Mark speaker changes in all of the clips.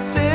Speaker 1: você.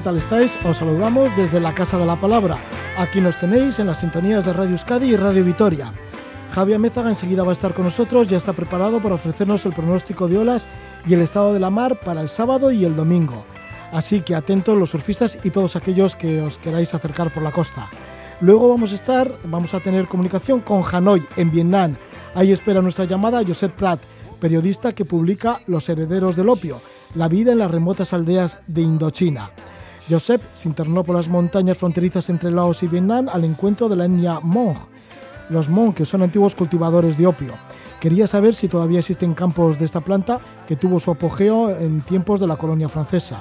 Speaker 2: ¿Qué tal estáis? Os saludamos desde la Casa de la Palabra. Aquí nos tenéis en las sintonías de Radio Euskadi y Radio Vitoria. Javier Mézaga enseguida va a estar con nosotros, ya está preparado para ofrecernos el pronóstico de olas y el estado de la mar para el sábado y el domingo. Así que atentos los surfistas y todos aquellos que os queráis acercar por la costa. Luego vamos a estar, vamos a tener comunicación con Hanoi, en Vietnam. Ahí espera nuestra llamada Josep Prat, periodista que publica Los herederos del opio, la vida en las remotas aldeas de Indochina. Josep se internó por las montañas fronterizas entre Laos y Vietnam al encuentro de la etnia Hmong, los Hmong, que son antiguos cultivadores de opio. Quería saber si todavía existen campos de esta planta que tuvo su apogeo en tiempos de la colonia francesa.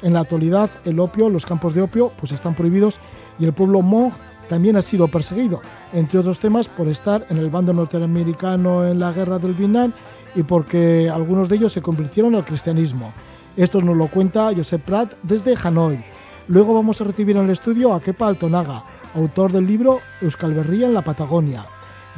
Speaker 2: En la actualidad, el opio, los campos de opio, pues están prohibidos y el pueblo Hmong también ha sido perseguido, entre otros temas por estar en el bando norteamericano en la guerra del Vietnam y porque algunos de ellos se convirtieron al cristianismo. Esto nos lo cuenta Josep Prat desde Hanoi. Luego vamos a recibir en el estudio a Kepa Altonaga, autor del libro Euskal Berria en la Patagonia.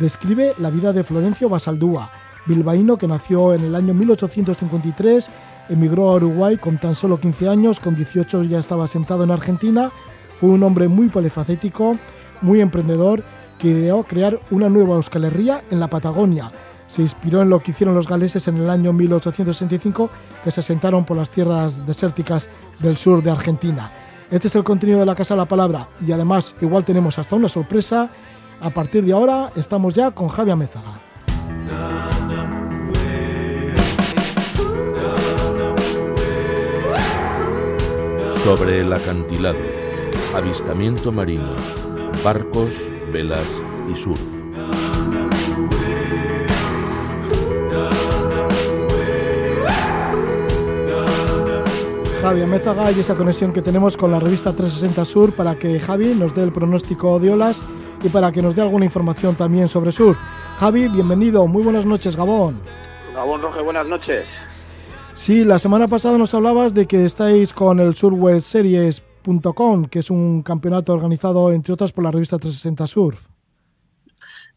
Speaker 2: Describe la vida de Florencio Basaldúa, bilbaíno que nació en el año 1853, emigró a Uruguay con tan solo 15 años, con 18 ya estaba sentado en Argentina, fue un hombre muy polifacético, muy emprendedor, que ideó crear una nueva Euskal Herria en la Patagonia. Se inspiró en lo que hicieron los galeses en el año 1865, que se asentaron por las tierras desérticas del sur de Argentina. Este es el contenido de la Casa de la Palabra y además igual tenemos hasta una sorpresa. A partir de ahora estamos ya con Javier Mézaga.
Speaker 3: Sobre el acantilado, avistamiento marino, barcos, velas y surf.
Speaker 2: Javi Mézaga y esa conexión que tenemos con la revista 360 Sur para que Javi nos dé el pronóstico de olas y para que nos dé alguna información también sobre surf. Javi, bienvenido, muy buenas noches, Gabón.
Speaker 4: Gabón Roge, buenas noches.
Speaker 2: Sí, la semana pasada nos hablabas de que estáis con el surwebseries.com, que es un campeonato organizado, entre otras, por la revista 360 Surf.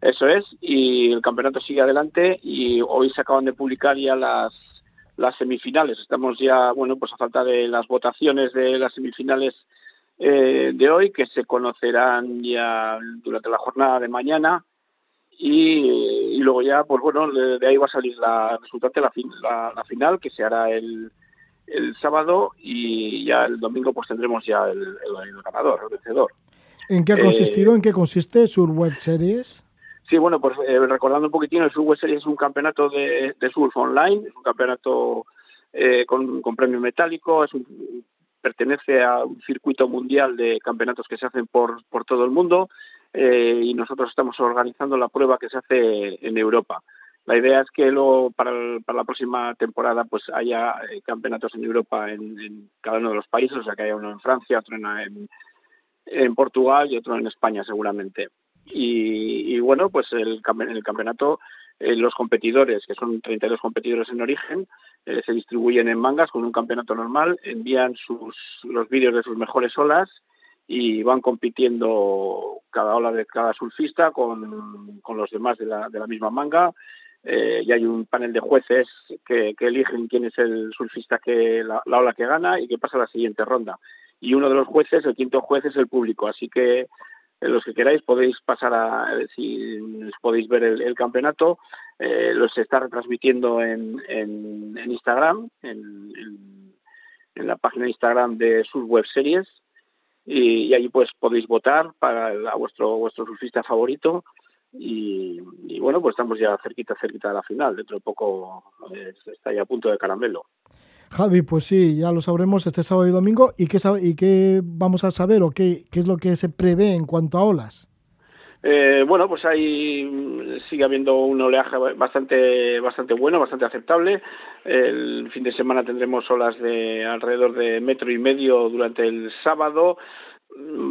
Speaker 4: Eso es, y el campeonato sigue adelante y hoy se acaban de publicar ya las, las semifinales. Estamos ya, bueno, pues a falta de las votaciones de las semifinales eh, de hoy, que se conocerán ya durante la jornada de mañana. Y, y luego ya, pues bueno, de, ahí va a salir la resultante, la, fin, la, la final, que se hará el, el sábado y ya el domingo pues tendremos ya el, el, el ganador, el vencedor.
Speaker 2: ¿En qué ha consistido? Eh, ¿En qué consiste Sur Web Series?
Speaker 4: Sí, bueno, pues eh, recordando un poquitín, el Sur Web Series es un campeonato de, de surf online, es un campeonato eh, con, premio metálico, es un, pertenece a un circuito mundial de campeonatos que se hacen por, por todo el mundo eh, y nosotros estamos organizando la prueba que se hace en Europa. La idea es que luego para, la próxima temporada pues haya campeonatos en Europa en, cada uno de los países, o sea que haya uno en Francia, otro en Portugal y otro en España seguramente. Y, bueno, pues el, el campeonato eh, los competidores, que son 32 competidores en origen, eh, se distribuyen en mangas con un campeonato normal, envían sus, los vídeos de sus mejores olas y van compitiendo cada ola de cada surfista con, con los demás de la, de la misma manga. Eh, y hay un panel de jueces que, que eligen quién es el surfista que la, la, ola que gana y que pasa a la siguiente ronda. Y uno de los jueces, el quinto juez, es el público. Así que los que queráis podéis pasar a, podéis ver el, campeonato, eh, los está retransmitiendo en, en, Instagram, en, la página de Instagram de sus web series, y, allí pues podéis votar para vuestro vuestro surfista favorito. Y, bueno pues estamos ya cerquita cerquita de la final. Dentro de poco eh, está ya a punto de caramelo
Speaker 2: Javi, pues sí, ya lo sabremos este sábado y domingo. ¿Y qué, y qué vamos a saber o qué, qué es lo que se prevé en cuanto a olas?
Speaker 4: Eh, bueno, pues ahí sigue habiendo un oleaje bastante, bastante bueno, bastante aceptable. El fin de semana tendremos olas de alrededor de metro y medio durante el sábado.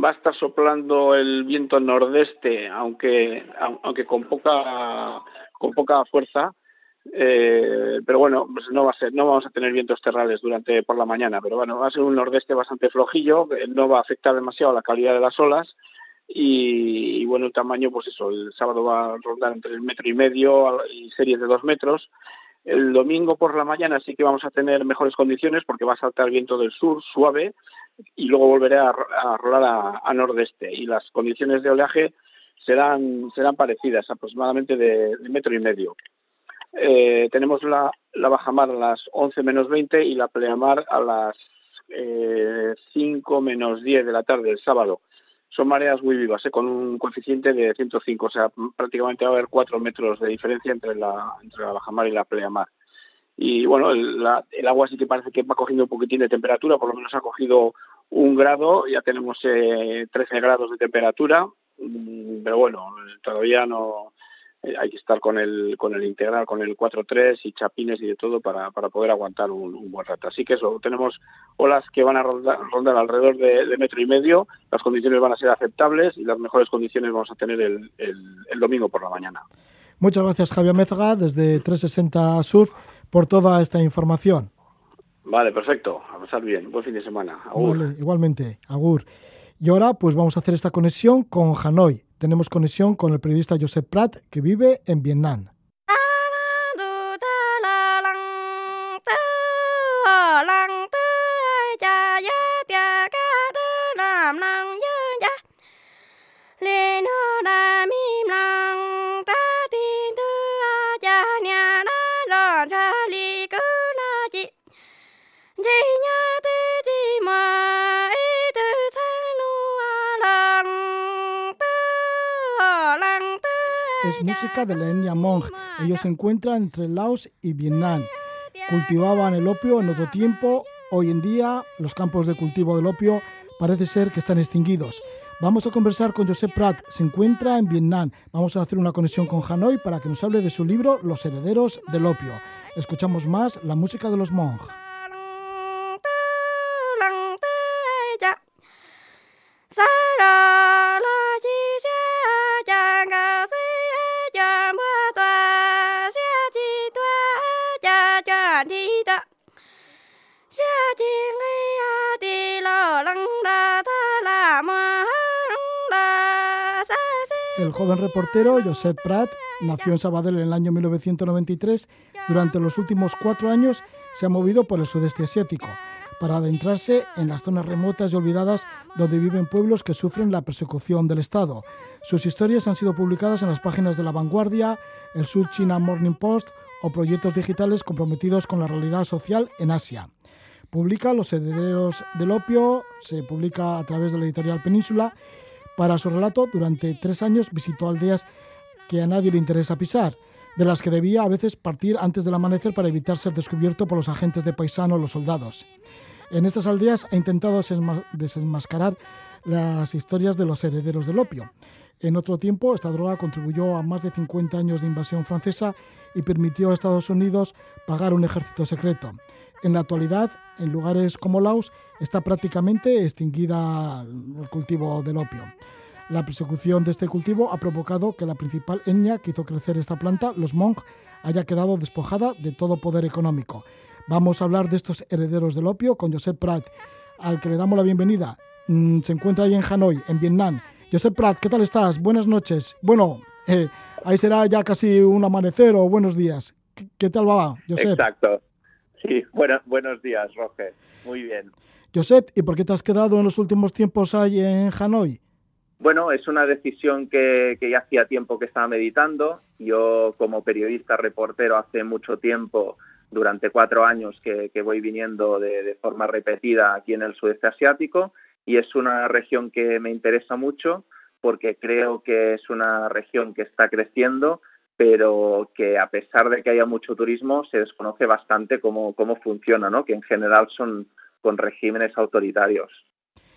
Speaker 4: Va a estar soplando el viento nordeste, aunque, aunque con poca, con poca fuerza eh, pero bueno, pues no va a ser, no vamos a tener vientos terrales durante por la mañana, pero bueno, va a ser un nordeste bastante flojillo, no va a afectar demasiado la calidad de las olas y, bueno, el tamaño, pues eso, el sábado va a rondar entre el metro y medio y series de dos metros. El domingo por la mañana sí que vamos a tener mejores condiciones porque va a saltar viento del sur suave y luego volverá a, rolar a, nordeste y las condiciones de oleaje serán serán parecidas, aproximadamente de metro y medio. Eh, tenemos la, la bajamar a las 11 menos 20 y la pleamar a las eh, 5 menos 10 de la tarde, el sábado. Son mareas muy vivas, eh, con un coeficiente de 105, o sea, prácticamente va a haber 4 metros de diferencia entre la, entre la bajamar y la pleamar. Y bueno, el, el, agua sí que parece que va cogiendo un poquitín de temperatura, por lo menos ha cogido un grado, ya tenemos eh, 13 grados de temperatura, mm, pero bueno, todavía no, eh, hay que estar con el, con el integral, con el 4-3 y chapines y de todo para, para poder aguantar un, buen rato. Así que eso, tenemos olas que van a rondar, alrededor de, metro y medio, las condiciones van a ser aceptables y las mejores condiciones vamos a tener el, el, domingo por la mañana.
Speaker 2: Muchas gracias Javier Mézaga desde 360 Surf por toda esta información.
Speaker 4: Vale, perfecto. A pasar bien. Buen fin de semana.
Speaker 2: igualmente. Agur. Y ahora pues vamos a hacer esta conexión con Hanoi, tenemos conexión con el periodista Josep Prat, que vive en Vietnam. Música de la etnia Hmong. Ellos se encuentran entre Laos y Vietnam. Cultivaban el opio en otro tiempo. Hoy en día los campos de cultivo del opio parece ser que están extinguidos. Vamos a conversar con Josep Prat, se encuentra en Vietnam. Vamos a hacer una conexión con Hanoi para que nos hable de su libro Los herederos del opio. Escuchamos más la música de los Hmong. El joven reportero Josep Prat nació en Sabadell en el año 1993. Durante los últimos cuatro años se ha movido por el sudeste asiático para adentrarse en las zonas remotas y olvidadas donde viven pueblos que sufren la persecución del Estado. Sus historias han sido publicadas en las páginas de La Vanguardia, el South China Morning Post o proyectos digitales comprometidos con la realidad social en Asia. Publica Los herederos del opio, se publica a través de la editorial Península. Para su relato, durante tres años visitó aldeas que a nadie le interesa pisar, de las que debía a veces partir antes del amanecer para evitar ser descubierto por los agentes de paisano o los soldados. En estas aldeas ha intentado desenmascarar las historias de los herederos del opio. En otro tiempo, esta droga contribuyó a más de 50 años de invasión francesa y permitió a Estados Unidos pagar un ejército secreto. En la actualidad, en lugares como Laos, está prácticamente extinguida el cultivo del opio. La persecución de este cultivo ha provocado que la principal etnia que hizo crecer esta planta, los Hmong, haya quedado despojada de todo poder económico. Vamos a hablar de estos herederos del opio con Josep Prat, al que le damos la bienvenida. Mm, se encuentra ahí en Hanoi, en Vietnam. Josep Prat, ¿qué tal estás? Buenas noches. Bueno, eh, ahí será ya casi un amanecer o buenos días. ¿Qué, tal va, Josep?
Speaker 5: Exacto. Sí, bueno, buenos días, Roger. Muy bien.
Speaker 2: Josep, ¿y por qué te has quedado en los últimos tiempos ahí en Hanoi?
Speaker 5: Bueno, es una decisión que, ya hacía tiempo que estaba meditando. Yo como periodista, reportero, hace mucho tiempo, durante cuatro años que, voy viniendo de, forma repetida aquí en el sudeste asiático y es una región que me interesa mucho porque creo que es una región que está creciendo, pero que a pesar de que haya mucho turismo, se desconoce bastante cómo, cómo funciona, ¿no? que en general son con regímenes autoritarios.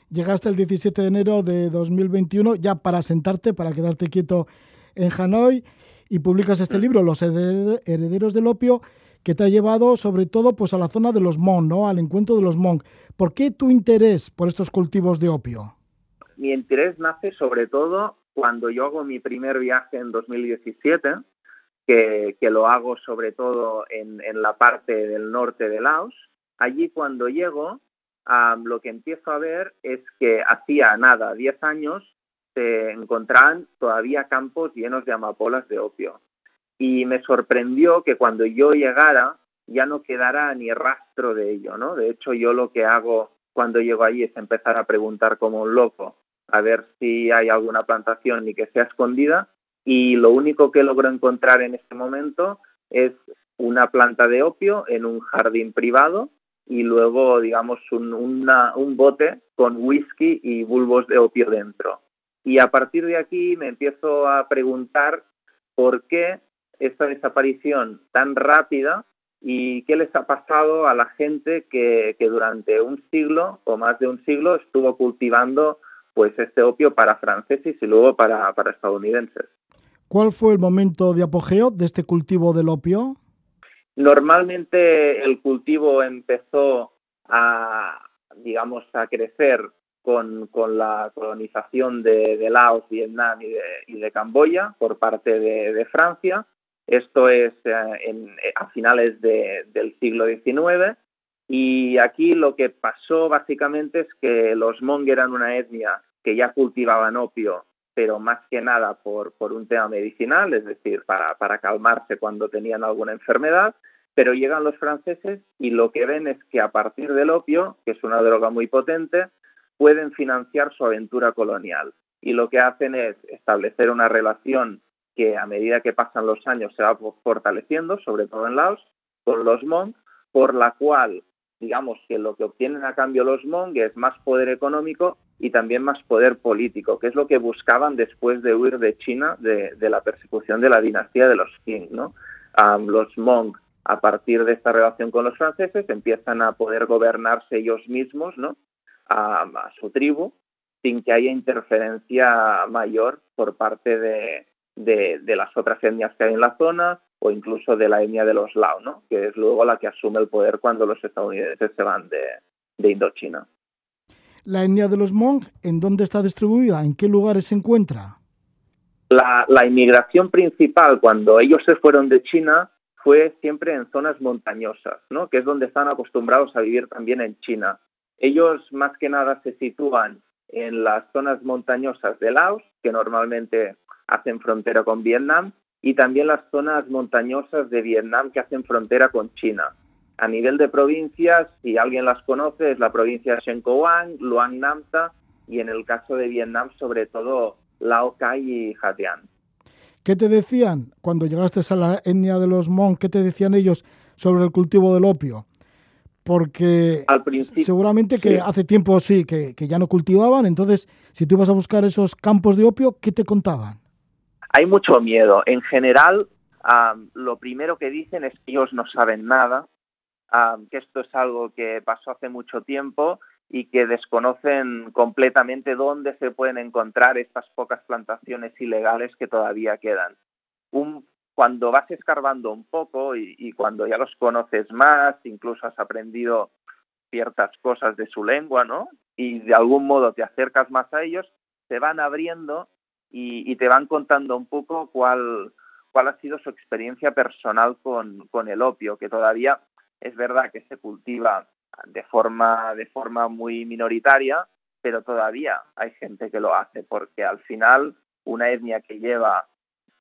Speaker 2: Llegaste el 17 de enero de 2021 ya para sentarte, para quedarte quieto en Hanoi y publicas este libro, Los herederos del opio, que te ha llevado sobre todo pues a la zona de los Hmong, ¿no? Al encuentro de los Hmong. ¿Por qué tu interés por estos cultivos de opio?
Speaker 5: Mi interés nace sobre todo cuando yo hago mi primer viaje en 2017, que, lo hago sobre todo en, en la parte del norte de Laos. Allí cuando llego lo que empiezo a ver es que hacía nada, 10 años, se encontraban todavía campos llenos de amapolas de opio. Y me sorprendió que cuando yo llegara ya no quedara ni rastro de ello, ¿no? De hecho, yo lo que hago cuando llego allí es empezar a preguntar como un loco a ver si hay alguna plantación y que sea escondida y lo único que logro encontrar en este momento es una planta de opio en un jardín privado y luego, digamos, un, bote con whisky y bulbos de opio dentro. Y a partir de aquí me empiezo a preguntar por qué esta desaparición tan rápida y qué les ha pasado a la gente que, durante un siglo o más de un siglo estuvo cultivando pues este opio para franceses y luego para estadounidenses.
Speaker 2: ¿Cuál fue el momento de apogeo de este cultivo del opio?
Speaker 5: Normalmente el cultivo empezó a, digamos, a crecer con, la colonización de, Laos, Vietnam y de, Camboya por parte de, Francia. Esto es eh, a finales del siglo XIX. Y aquí lo que pasó básicamente es que los Hmong eran una etnia que ya cultivaban opio pero más que nada por, por un tema medicinal, es decir, para, para calmarse cuando tenían alguna enfermedad, pero llegan los franceses y lo que ven es que a partir del opio, que es una droga muy potente, pueden financiar su aventura colonial. Y lo que hacen es establecer una relación que a medida que pasan los años se va fortaleciendo, sobre todo en Laos, con los Hmong, por la cual, digamos que lo que obtienen a cambio los Hmong es más poder económico y también más poder político, que es lo que buscaban después de huir de China de, la persecución de la dinastía de los Qing. ¿no? los Hmong, a partir de esta relación con los franceses, empiezan a poder gobernarse ellos mismos ¿no? a, su tribu sin que haya interferencia mayor por parte de, de, las otras etnias que hay en la zona o incluso de la etnia de los Lao, ¿no? que es luego la que asume el poder cuando los estadounidenses se van de, de Indochina
Speaker 2: la etnia de los Hmong, ¿en dónde está distribuida? ¿En qué lugares se encuentra?
Speaker 5: La, inmigración principal cuando ellos se fueron de China fue siempre en zonas montañosas, ¿no? que es donde están acostumbrados a vivir también en China. Ellos más que nada se sitúan en las zonas montañosas de Laos, que normalmente hacen frontera con Vietnam, y también las zonas montañosas de Vietnam que hacen frontera con China. A nivel de provincias, si alguien las conoce, es la provincia de Shenkoang, Luang Namta y en el caso de Vietnam, sobre todo Lao Cai y Hatian.
Speaker 2: ¿Qué te decían cuando llegaste a la etnia de los Hmong? ¿Qué te decían ellos sobre el cultivo del opio? Porque seguramente que hace tiempo sí, que, ya no cultivaban, entonces si tú ibas a buscar esos campos de opio, ¿qué te contaban?
Speaker 5: Hay mucho miedo. En general, lo primero que dicen es que ellos no saben nada, que esto es algo que pasó hace mucho tiempo y que desconocen completamente dónde se pueden encontrar estas pocas plantaciones ilegales que todavía quedan. cuando vas escarbando un poco y, cuando ya los conoces más, incluso has aprendido ciertas cosas de su lengua, ¿no? Y de algún modo te acercas más a ellos, se van abriendo y, y te van contando un poco cuál, cuál ha sido su experiencia personal con, con el opio, que todavía es verdad que se cultiva de forma, de forma muy minoritaria, pero todavía hay gente que lo hace, porque al final una etnia que lleva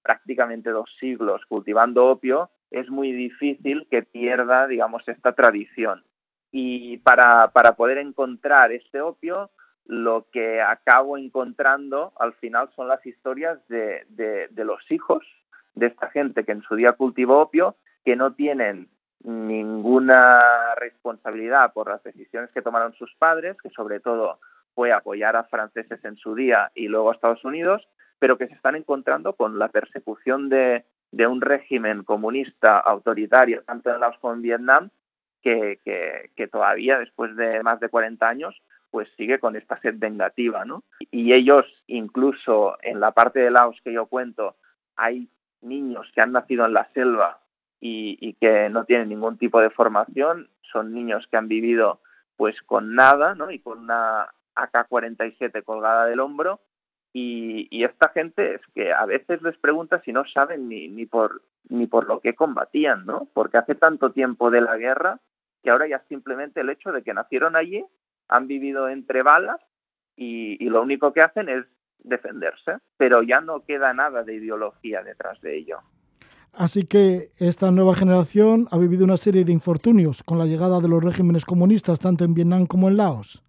Speaker 5: prácticamente dos siglos cultivando opio, es muy difícil que pierda, digamos, esta tradición. Y para, para poder encontrar este opio, lo que acabo encontrando al final son las historias de, de, los hijos de esta gente que en su día cultivó opio, que no tienen ninguna responsabilidad por las decisiones que tomaron sus padres, que sobre todo fue apoyar a franceses en su día y luego a Estados Unidos, pero que se están encontrando con la persecución de, de un régimen comunista autoritario, tanto en Laos como en Vietnam, que, que, todavía después de más de 40 años pues sigue con esta sed vengativa, ¿no? Y ellos, incluso en la parte de Laos que yo cuento, hay niños que han nacido en la selva y, y, que no tienen ningún tipo de formación, son niños que han vivido pues con nada, ¿no? Y con una AK-47 colgada del hombro y, esta gente es que a veces les pregunta si no saben ni, ni, por, ni por lo que combatían, ¿no? Porque hace tanto tiempo de la guerra que ahora ya simplemente el hecho de que nacieron allí, han vivido entre balas y, y lo único que hacen es defenderse, pero ya no queda nada de ideología detrás de ello.
Speaker 2: Así que esta nueva generación ha vivido una serie de infortunios con la llegada de los regímenes comunistas tanto en Vietnam como en Laos.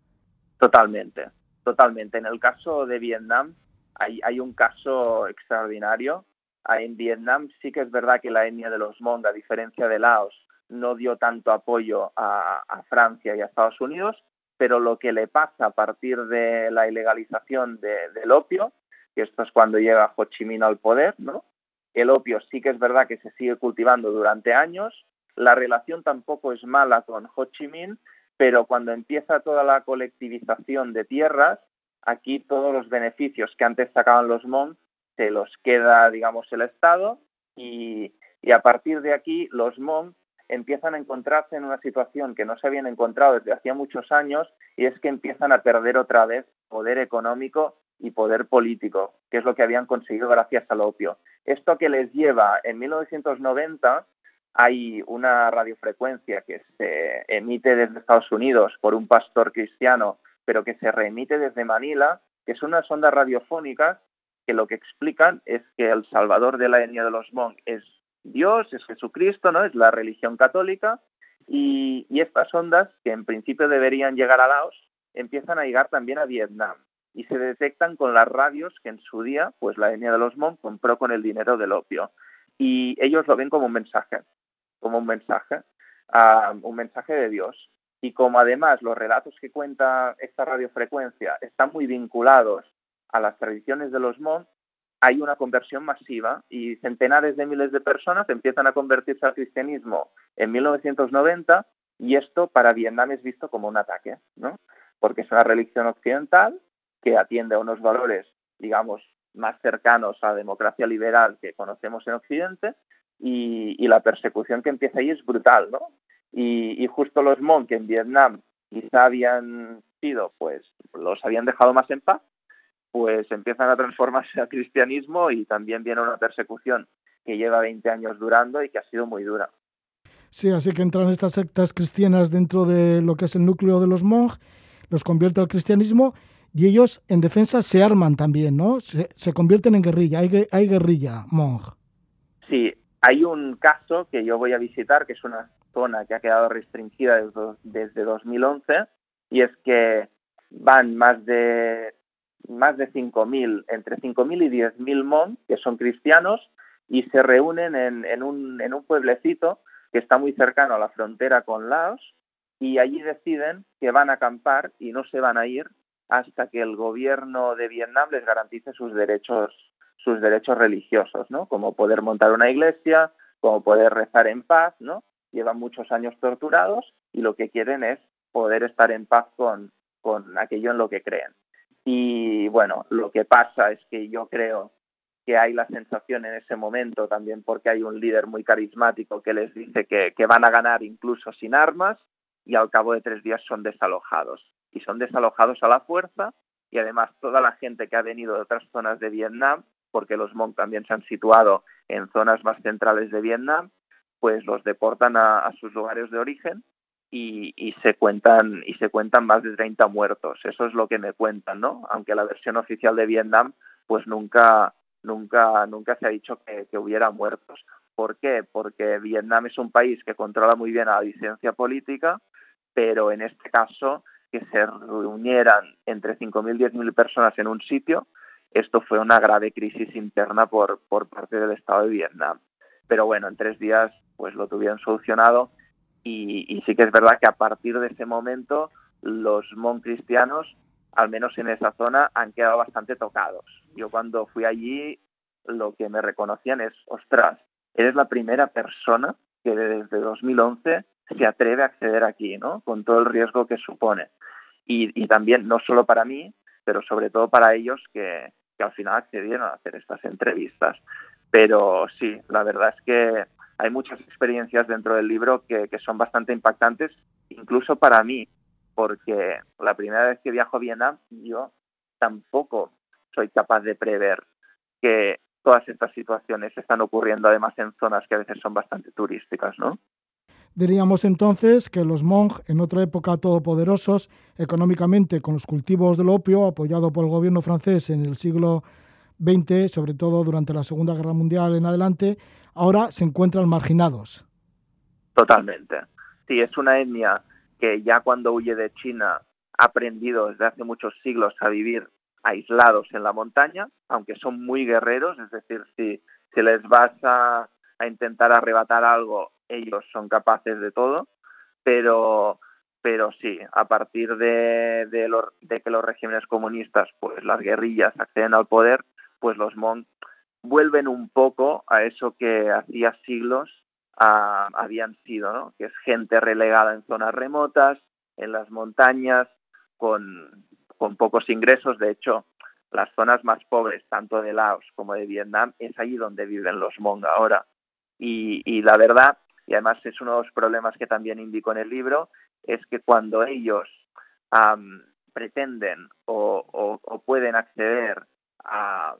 Speaker 5: Totalmente, Totalmente. En el caso de Vietnam hay, un caso extraordinario. Ah, en Vietnam sí que es verdad que la etnia de los Hmong, a diferencia de Laos, no dio tanto apoyo a, Francia y a Estados Unidos, pero lo que le pasa a partir de la ilegalización del opio, que esto es cuando llega Ho Chi Minh al poder, ¿no? El opio sí que es verdad que se sigue cultivando durante años, la relación tampoco es mala con Ho Chi Minh, pero cuando empieza toda la colectivización de tierras, aquí todos los beneficios que antes sacaban los Hmong se los queda, digamos, el Estado y, a partir de aquí los Hmong empiezan a encontrarse en una situación que no se habían encontrado desde hacía muchos años y es que empiezan a perder otra vez poder económico y poder político, que es lo que habían conseguido gracias al opio. Esto que les lleva en 1990 hay una radiofrecuencia que se emite desde Estados Unidos por un pastor cristiano, pero que se reemite desde Manila, que es una sonda radiofónica que lo que explican es que el salvador de la etnia de los Hmong es Dios, es Jesucristo, ¿no? Es la religión católica y, y estas ondas, que en principio deberían llegar a Laos, empiezan a llegar también a Vietnam y se detectan con las radios que en su día, pues la etnia de los Hmong compró con el dinero del opio y ellos lo ven como un mensaje como un mensaje, un mensaje de Dios. Y como además los relatos que cuenta esta radiofrecuencia están muy vinculados a las tradiciones de los Hmong, hay una conversión masiva y centenares de miles de personas empiezan a convertirse al cristianismo en 1990 y esto para Vietnam es visto como un ataque, ¿no? Porque es una religión occidental que atiende a unos valores, digamos, más cercanos a la democracia liberal que conocemos en Occidente y, la persecución que empieza ahí es brutal, ¿no? Y, justo los Hmong que en Vietnam quizá habían sido, pues los habían dejado más en paz, pues empiezan a transformarse al cristianismo y también viene una persecución que lleva 20 años durando y que ha sido muy dura.
Speaker 2: Sí, así que entran estas sectas cristianas dentro de lo que es el núcleo de los Hmong, los convierte al cristianismo y ellos en defensa se arman también, ¿no? Se, se convierten en guerrilla, hay, hay guerrilla Hmong.
Speaker 5: Sí, hay un caso que yo voy a visitar, que es una zona que ha quedado restringida desde, 2011, y es que van más de más de 5.000, entre 5.000 y 10.000 mon, que son cristianos, y se reúnen en, en, un, en un pueblecito que está muy cercano a la frontera con Laos, y allí deciden que van a acampar y no se van a ir hasta que el gobierno de Vietnam les garantice sus derechos sus derechos religiosos, ¿no? Como poder montar una iglesia, como poder rezar en paz, ¿no? Llevan muchos años torturados y lo que quieren es poder estar en paz con, con aquello en lo que creen. Y bueno, lo que pasa es que yo creo que hay la sensación en ese momento también porque hay un líder muy carismático que les dice que, que van a ganar incluso sin armas y al cabo de tres días son desalojados. Y son desalojados a la fuerza y además toda la gente que ha venido de otras zonas de Vietnam porque los Hmong también se han situado en zonas más centrales de Vietnam, pues los deportan a, sus lugares de origen y, se cuentan y se cuentan más de 30 muertos. Eso es lo que me cuentan, ¿no? Aunque la versión oficial de Vietnam, pues nunca nunca nunca se ha dicho que, que hubiera muertos. ¿Por qué? Porque Vietnam es un país que controla muy bien a la disidencia política, pero en este caso que se reunieran entre 5.000 y 10.000 personas en un sitio, esto fue una grave crisis interna por, por parte del Estado de Vietnam. Pero bueno, en tres días pues lo tuvieron solucionado y, sí que es verdad que a partir de ese momento los mon cristianos, al menos en esa zona, han quedado bastante tocados. Yo cuando fui allí lo que me reconocían es, ostras, eres la primera persona que desde 2011 se atreve a acceder aquí, ¿no? Con todo el riesgo que supone. Y, también, no solo para mí, pero sobre todo para ellos que, al final accedieron a hacer estas entrevistas. Pero sí, la verdad es que hay muchas experiencias dentro del libro que, que son bastante impactantes, incluso para mí, porque la primera vez que viajo a Vietnam yo tampoco soy capaz de prever que todas estas situaciones están ocurriendo además en zonas que a veces son bastante turísticas, ¿no?
Speaker 2: Diríamos entonces que los Hmong, en otra época todopoderosos económicamente con los cultivos del opio, apoyado por el gobierno francés en el siglo XX, sobre todo durante la Segunda Guerra Mundial en adelante, ahora se encuentran marginados.
Speaker 5: Totalmente. Sí, es una etnia que ya cuando huye de China ha aprendido desde hace muchos siglos a vivir aislados en la montaña, aunque son muy guerreros, es decir, si, si les vas a, a intentar arrebatar algo, ellos son capaces de todo, pero pero sí, a partir de, de, que los regímenes comunistas, pues las guerrillas acceden al poder, pues los Hmong vuelven un poco a eso que hacía siglos habían sido, ¿no? que es gente relegada en zonas remotas, en las montañas, con, con pocos ingresos. De hecho, las zonas más pobres, tanto de Laos como de Vietnam, es allí donde viven los Hmong ahora. Y, y la verdad y además es uno de los problemas que también indico en el libro, es que cuando ellos pretenden o, pueden acceder a,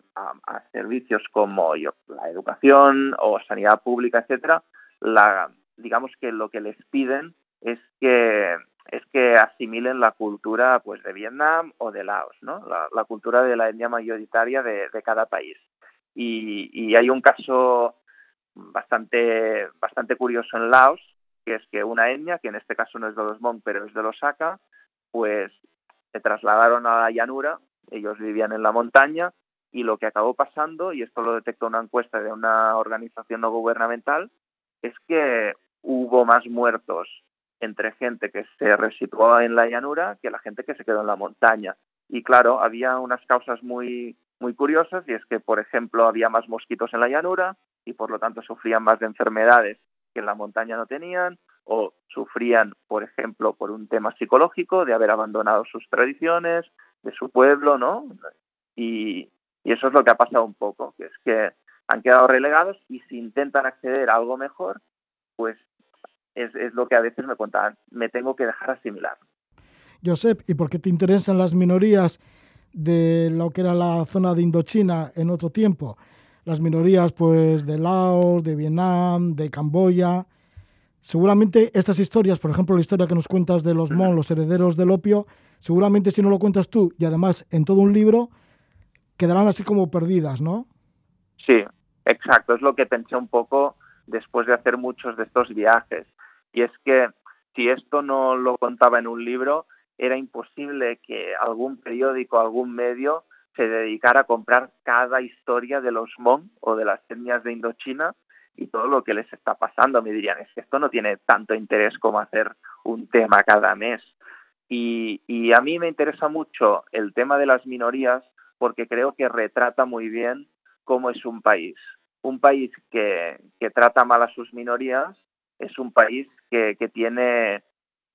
Speaker 5: servicios como la educación o sanidad pública, etcétera, la, digamos que lo que les piden es que es que asimilen la cultura pues de Vietnam o de Laos, ¿no? La, cultura de la etnia mayoritaria de, cada país. Y, y, hay un caso bastante, bastante curioso en Laos, que es que una etnia, que en este caso no es de los Hmong, pero es de los Aka, pues se trasladaron a la llanura, ellos vivían en la montaña, y lo que acabó pasando, y esto lo detectó una encuesta de una organización no gubernamental, es que hubo más muertos entre gente que se resituó en la llanura que la gente que se quedó en la montaña. Y claro, había unas causas muy, muy curiosas, y es que, por ejemplo, había más mosquitos en la llanura, y por lo tanto sufrían más de enfermedades que en la montaña no tenían o sufrían, por ejemplo, por un tema psicológico de haber abandonado sus tradiciones, de su pueblo, ¿no? Y, eso es lo que ha pasado un poco, que es que han quedado relegados y si intentan acceder a algo mejor, pues es, es lo que a veces me contaban, me tengo que dejar asimilar.
Speaker 2: Josep, ¿y por qué te interesan las minorías de lo que era la zona de Indochina en otro tiempo? Las minorías pues de Laos, de Vietnam, de Camboya. Seguramente estas historias, por ejemplo la historia que nos cuentas de los Mon, los herederos del opio, seguramente si no lo cuentas tú y además en todo un libro, quedarán así como perdidas, ¿no?
Speaker 5: Sí, exacto, es lo que pensé un poco después de hacer muchos de estos viajes. Y es que si esto no lo contaba en un libro, era imposible que algún periódico, algún medio se dedicara a comprar cada historia de los Hmong o de las etnias de Indochina y todo lo que les está pasando. Me dirían, es que esto no tiene tanto interés como hacer un tema cada mes. Y, y a mí me interesa mucho el tema de las minorías porque creo que retrata muy bien cómo es un país. Un país que, que trata mal a sus minorías es un país que, que tiene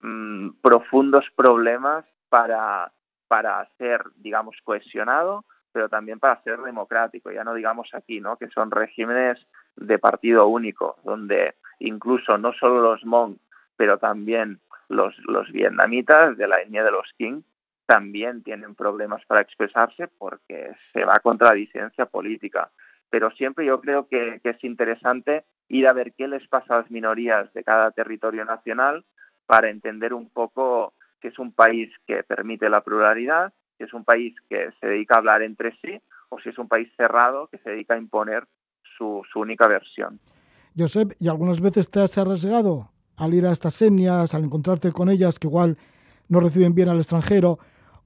Speaker 5: mm, profundos problemas para para ser, digamos, cohesionado, pero también para ser democrático. Ya no digamos aquí, ¿no? Que son regímenes de partido único, donde incluso no solo los Hmong, pero también los, los vietnamitas de la etnia de los King también tienen problemas para expresarse porque se va contra la disidencia política. Pero siempre yo creo que, que es interesante ir a ver qué les pasa a las minorías de cada territorio nacional para entender un poco que es un país que permite la pluralidad, que es un país que se dedica a hablar entre sí, o si es un país cerrado que se dedica a imponer su, única versión.
Speaker 2: Josep, ¿y algunas veces te has arriesgado al ir a estas etnias, al encontrarte con ellas, que igual no reciben bien al extranjero,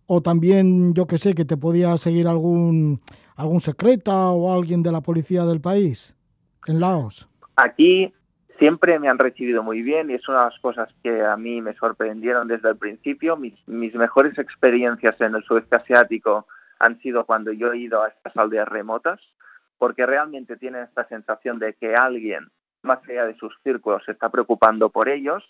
Speaker 2: o también, yo que sé, que te podía seguir algún, algún secreta o alguien de la policía del país en Laos.
Speaker 5: Aquí siempre me han recibido muy bien y es una de las cosas que a mí me sorprendieron desde el principio. Mis, mejores experiencias en el sudeste asiático han sido cuando yo he ido a estas aldeas remotas, porque realmente tienen esta sensación de que alguien, más allá de sus círculos, se está preocupando por ellos.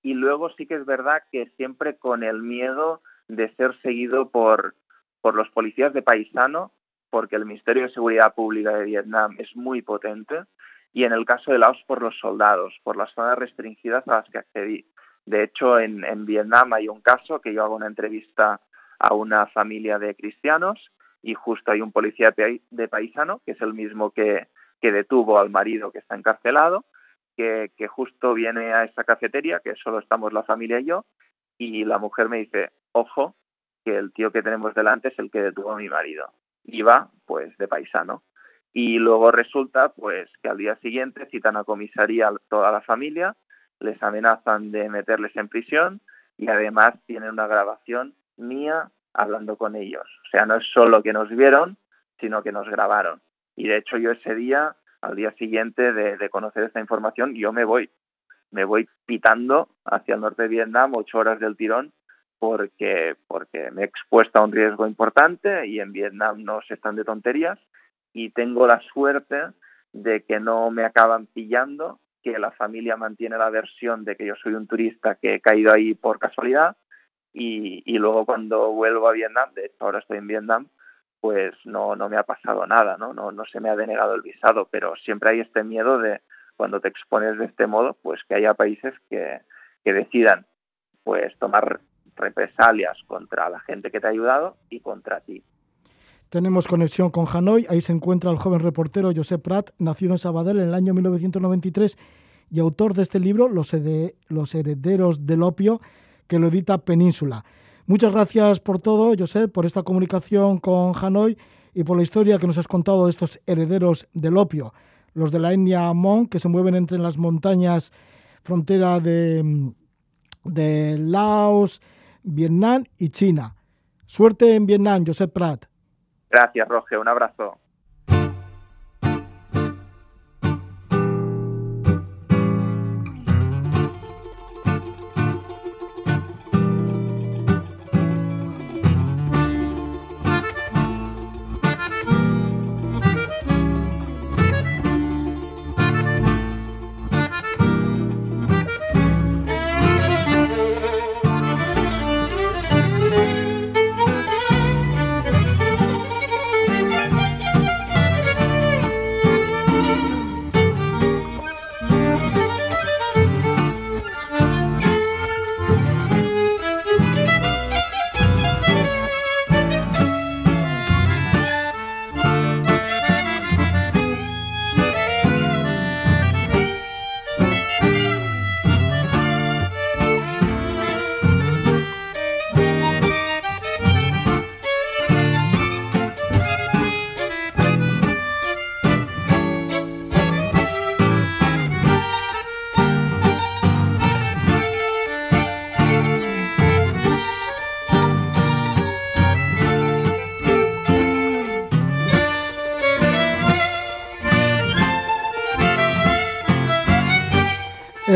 Speaker 5: Y luego sí que es verdad que siempre con el miedo de ser seguido por, por los policías de paisano, porque el Ministerio de Seguridad Pública de Vietnam es muy potente, y en el caso de Laos por los soldados, por las zonas restringidas a las que accedí. De hecho, en, Vietnam hay un caso que yo hago una entrevista a una familia de cristianos y justo hay un policía de paisano, que es el mismo que, detuvo al marido que está encarcelado, que, que, justo viene a esta cafetería, que solo estamos la familia y yo, y la mujer me dice, ojo, que el tío que tenemos delante es el que detuvo a mi marido. Y va, pues, de paisano. Y luego resulta, pues, que al día siguiente citan a comisaría a toda la familia, les amenazan de meterles en prisión y además tienen una grabación mía hablando con ellos. O sea, no es solo que nos vieron, sino que nos grabaron. Y de hecho yo ese día, al día siguiente de, conocer esta información, yo me voy. Me voy pitando hacia el norte de Vietnam, ocho horas del tirón, porque, porque me he expuesto a un riesgo importante y en Vietnam no se están de tonterías y tengo la suerte de que no me acaban pillando, que la familia mantiene la versión de que yo soy un turista que he caído ahí por casualidad y, luego cuando vuelvo a Vietnam, de hecho ahora estoy en Vietnam, pues no, no me ha pasado nada, ¿no? ¿no? No se me ha denegado el visado, pero siempre hay este miedo de cuando te expones de este modo, pues que haya países que, que decidan pues tomar represalias contra la gente que te ha ayudado y contra ti.
Speaker 2: Tenemos conexión con Hanoi, ahí se encuentra el joven reportero Josep Prat, nacido en Sabadell en el año 1993 y autor de este libro, Los, Herederos del Opio, que lo edita Península. Muchas gracias por todo, Josep, por esta comunicación con Hanoi y por la historia que nos has contado de estos herederos del opio, los de la etnia Mon, que se mueven entre las montañas frontera de, de Laos, Vietnam y China. Suerte en Vietnam, Josep Prat.
Speaker 5: Gracias, Roge. Un abrazo.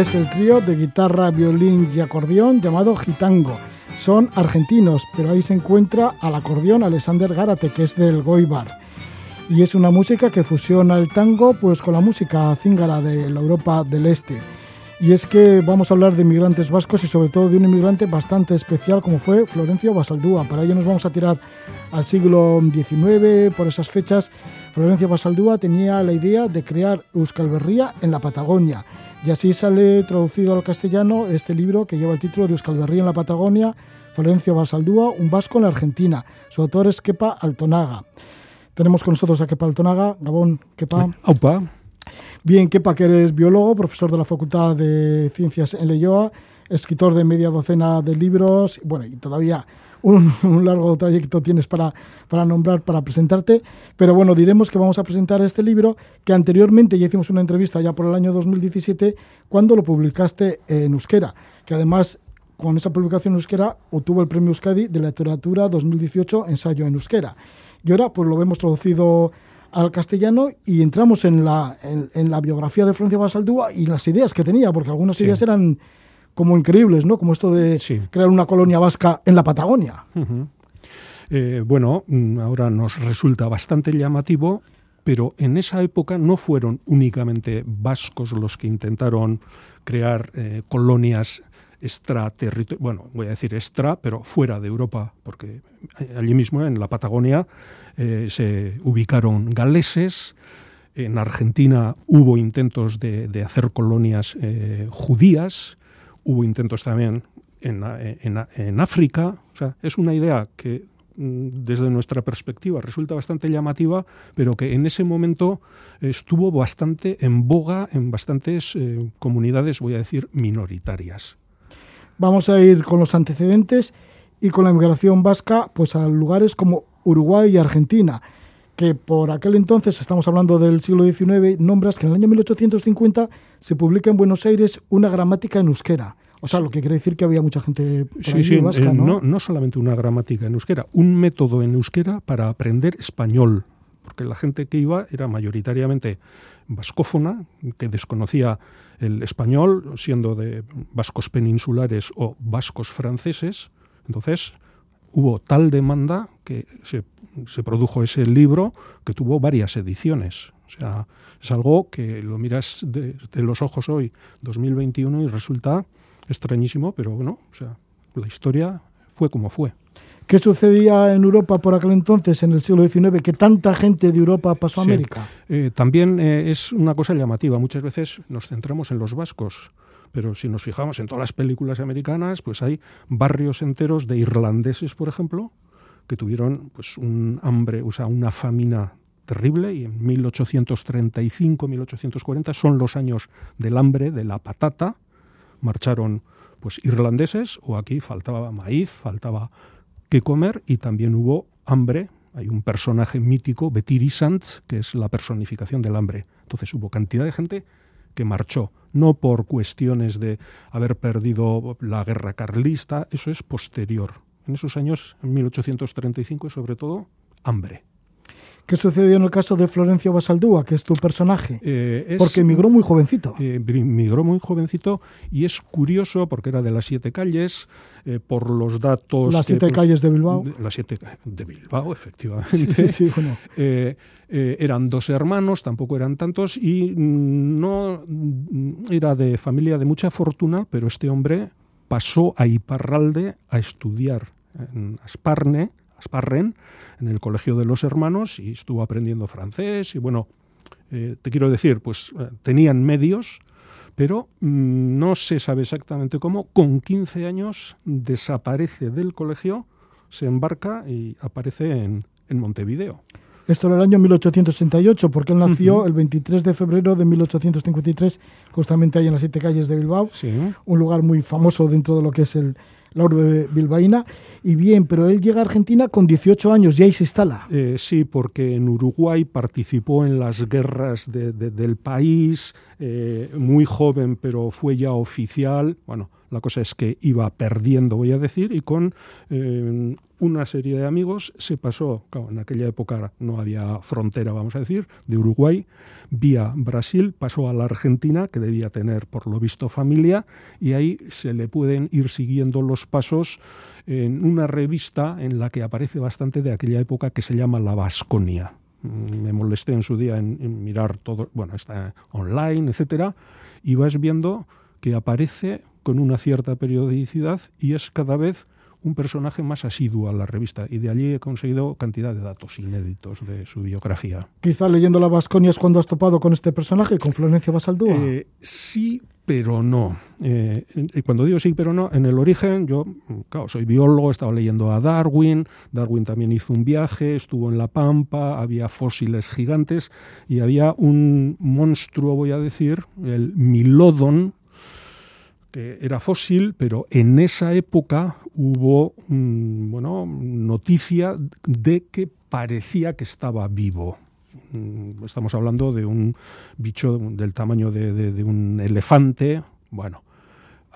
Speaker 2: Es el trío de guitarra, violín y acordeón llamado Gitango. Son argentinos, pero ahí se encuentra al acordeón Alexander Gárate, que es del Goibar. Y es una música que fusiona el tango pues, con la música cíngara de la Europa del Este. Y es que vamos a hablar de inmigrantes vascos y sobre todo de un inmigrante bastante especial como fue Florencio Basaldúa. Para ello nos vamos a tirar al siglo XIX, por esas fechas. Florencio Basaldúa tenía la idea de crear Euskal en la Patagonia y así sale traducido al castellano este libro que lleva el título de Euskal en la Patagonia, Florencio Basaldúa, un vasco en la Argentina. Su autor es Kepa Altonaga. Tenemos con nosotros a Kepa Altonaga. Gabón, Kepa.
Speaker 6: Aupa.
Speaker 2: Bien, Kepa, que eres biólogo, profesor de la Facultad de Ciencias en Leyoa, escritor de media docena de libros, bueno, y todavía un, largo trayecto tienes para, para nombrar, para presentarte, pero bueno, diremos que vamos a presentar este libro que anteriormente ya hicimos una entrevista ya por el año 2017 cuando lo publicaste en euskera, que además con esa publicación en euskera obtuvo el premio Euskadi de literatura 2018 ensayo en euskera. Y ahora pues lo vemos traducido al castellano y entramos en la, en, la biografía de Francia Basaldúa y las ideas que tenía, porque algunas ideas eran como increíbles, ¿no? Como esto de crear una colonia vasca en la Patagonia.
Speaker 6: Eh, bueno, mm, ahora nos resulta bastante llamativo, pero en esa época no fueron únicamente vascos los que intentaron crear eh, colonias extraterritoriales, bueno, voy a decir extra, pero fuera de Europa, porque allí mismo en la Patagonia eh, se ubicaron galeses, en Argentina hubo intentos de, hacer colonias judías, hubo intentos también en, en, África. O sea, es una idea que Mm, desde nuestra perspectiva resulta bastante llamativa, pero que en ese momento estuvo bastante en boga en bastantes eh, comunidades, voy a decir, minoritarias.
Speaker 2: Vamos a ir con los antecedentes y con la inmigración vasca pues a lugares como Uruguay y Argentina, que por aquel entonces, estamos hablando del siglo XIX, nombras que en el año 1850 se publica en Buenos Aires una gramática en euskera. O sea, lo que quiere decir que había mucha gente
Speaker 6: sí, sí, vasca, ¿no? ¿no? solamente una gramática en euskera, un método en euskera para aprender español, porque la gente que iba era mayoritariamente vascófona, que desconocía el español, siendo de vascos peninsulares o vascos franceses. Entonces, hubo tal demanda que se, produjo ese libro que tuvo varias ediciones. O sea, es algo que lo miras de, de los ojos hoy, 2021, y resulta extrañísimo, pero bueno, o sea, la historia fue como fue.
Speaker 2: ¿Qué sucedía en Europa por aquel entonces, en el siglo XIX, que tanta gente de Europa pasó a América?
Speaker 6: Eh, también eh, es una cosa llamativa. Muchas veces nos centramos en los vascos, pero si nos fijamos en todas las películas americanas, pues hay barrios enteros de irlandeses, por ejemplo, que tuvieron pues un hambre, o sea, una famina terrible y en 1835, 1840 son los años del hambre, de la patata, marcharon pues irlandeses o aquí faltaba maíz, faltaba que comer y también hubo hambre. Hay un personaje mítico, Betiri Sanz, que es la personificación del hambre. Entonces hubo cantidad de gente que marchó, no por cuestiones de haber perdido la guerra carlista, eso es posterior. En esos años, en 1835, sobre todo, hambre.
Speaker 2: ¿Qué sucedió en el caso de Florencio Basaldúa, que es tu personaje? Eh, porque emigró muy jovencito.
Speaker 6: Eh, emigró muy jovencito y es curioso porque era de las siete calles, eh, por los datos...
Speaker 2: Las siete pues, calles de Bilbao.
Speaker 6: las siete de Bilbao, efectivamente. Sí, sí, bueno. eran dos hermanos, tampoco eran tantos, y no era de familia de mucha fortuna, pero este hombre pasó a Iparralde a estudiar en Asparne, Asparren, en el Colegio de los Hermanos, y estuvo aprendiendo francés. Y bueno, eh, te quiero decir, pues eh, tenían medios, pero mm, no se sabe exactamente cómo. Con 15 años desaparece del colegio, se embarca y aparece en, Montevideo.
Speaker 2: Esto era el año 1868, porque él nació el 23 de febrero de 1853, justamente ahí en las siete calles de Bilbao, un lugar muy famoso dentro de lo que es el, la urbe bilbaína. Y bien, pero él llega a Argentina con 18 años y ahí se instala.
Speaker 6: Eh, sí, porque en Uruguay participó en las guerras del país, eh, muy joven, pero fue ya oficial. Bueno, la cosa es que iba perdiendo, voy a decir, y con eh, una serie de amigos se pasó, en aquella época no había frontera, vamos a decir, de Uruguay vía Brasil, pasó a la Argentina, que debía tener por lo visto familia, y ahí se le pueden ir siguiendo los pasos en una revista en la que aparece bastante de aquella época que se llama La Vasconia. Mm, me molesté en su día en, mirar todo, bueno, está online, etcétera, y vas viendo que aparece con una cierta periodicidad y es cada vez un personaje más asiduo a la revista y de allí he conseguido cantidad de datos inéditos de su biografía.
Speaker 2: Quizá leyendo La Vasconia es cuando has topado con este personaje, con Florencia Basaldúa.
Speaker 6: Eh, sí, pero no. Eh, y cuando digo sí, pero no, en el origen yo, claro, soy biólogo, estaba leyendo a Darwin, Darwin también hizo un viaje, estuvo en La Pampa, había fósiles gigantes y había un monstruo, voy a decir, el Milodon, era fósil, pero en esa época hubo bueno, noticia de que parecía que estaba vivo. Mm, estamos hablando de un bicho del tamaño de, un elefante. Bueno,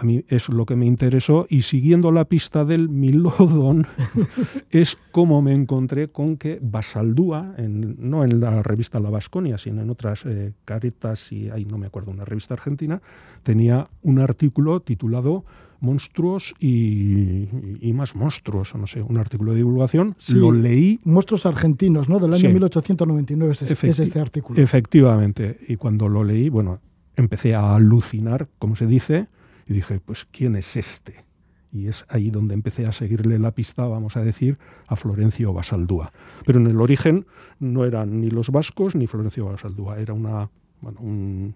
Speaker 6: a mí es lo que me interesó y siguiendo la pista del Milodon es como me encontré con que Basaldúa, en, no en la revista La Vasconia, sino en otras eh, caretas y ahí no me acuerdo, una revista argentina, tenía un artículo titulado monstruos y, más monstruos, no sé, un artículo de divulgación. lo leí.
Speaker 2: Monstruos argentinos, ¿no? Del año 1899 es, es, este artículo.
Speaker 6: Efectivamente. Y cuando lo leí, bueno, empecé a alucinar, como se dice, y dije, pues, ¿quién es este? Y es ahí donde empecé a seguirle la pista, vamos a decir, a Florencio Basaldúa. Pero en el origen no eran ni los vascos ni Florencio Basaldúa, era una, bueno, un,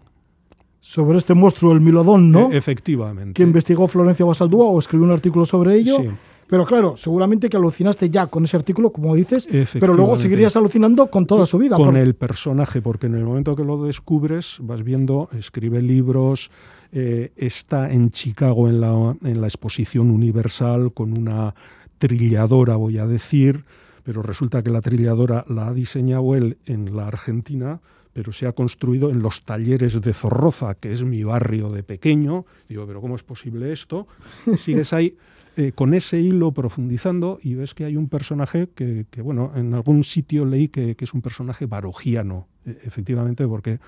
Speaker 2: sobre este monstruo, el Milodón, ¿no?
Speaker 6: E, efectivamente.
Speaker 2: Que investigó Florencio Basaldúa o escribió un artículo sobre ello. Sí. Pero claro, seguramente que alucinaste ya con ese artículo, como dices, pero luego seguirías alucinando con toda su vida.
Speaker 6: Con el personaje, porque en el momento que lo descubres, vas viendo, escribe libros, eh, está en Chicago en la, en la exposición universal con una trilladora, voy a decir, pero resulta que la trilladora la ha diseñado él en la Argentina pero se ha construido en los talleres de Zorroza, que es mi barrio de pequeño. Digo, pero ¿cómo es posible esto? Sigues ahí eh, con ese hilo profundizando y ves que hay un personaje que, bueno, en algún sitio leí que, es un personaje barogiano, e, efectivamente, porque